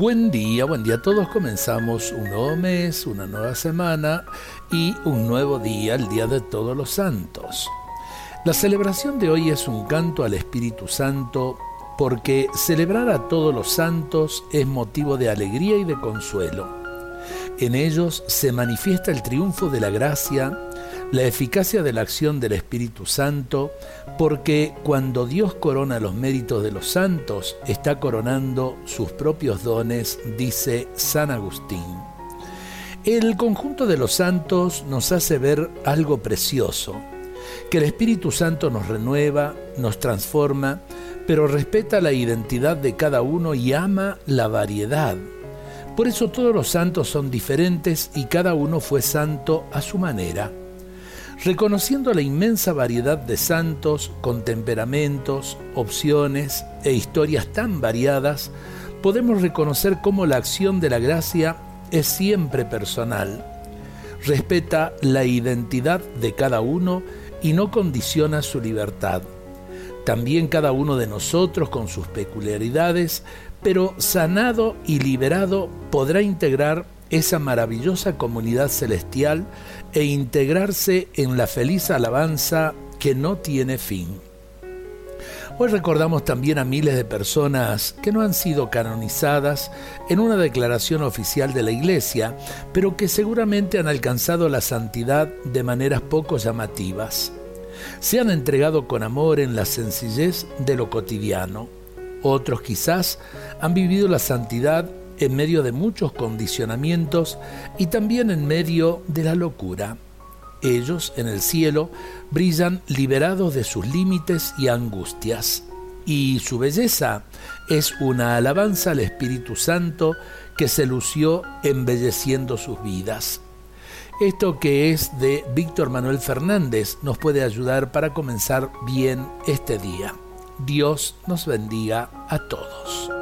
Buen día, buen día a todos. Comenzamos un nuevo mes, una nueva semana y un nuevo día, el Día de Todos los Santos. La celebración de hoy es un canto al Espíritu Santo porque celebrar a todos los santos es motivo de alegría y de consuelo. En ellos se manifiesta el triunfo de la gracia, la eficacia de la acción del Espíritu Santo, porque cuando Dios corona los méritos de los santos, está coronando sus propios dones, dice San Agustín. El conjunto de los santos nos hace ver algo precioso, que el Espíritu Santo nos renueva, nos transforma, pero respeta la identidad de cada uno y ama la variedad. Por eso todos los santos son diferentes y cada uno fue santo a su manera. Reconociendo la inmensa variedad de santos con temperamentos, opciones e historias tan variadas, podemos reconocer cómo la acción de la gracia es siempre personal. Respeta la identidad de cada uno y no condiciona su libertad. También cada uno de nosotros con sus peculiaridades, pero sanado y liberado podrá integrar esa maravillosa comunidad celestial e integrarse en la feliz alabanza que no tiene fin. Hoy recordamos también a miles de personas que no han sido canonizadas en una declaración oficial de la Iglesia, pero que seguramente han alcanzado la santidad de maneras poco llamativas se han entregado con amor en la sencillez de lo cotidiano. Otros quizás han vivido la santidad en medio de muchos condicionamientos y también en medio de la locura. Ellos en el cielo brillan liberados de sus límites y angustias, y su belleza es una alabanza al Espíritu Santo que se lució embelleciendo sus vidas. Esto que es de Víctor Manuel Fernández nos puede ayudar para comenzar bien este día. Dios nos bendiga a todos.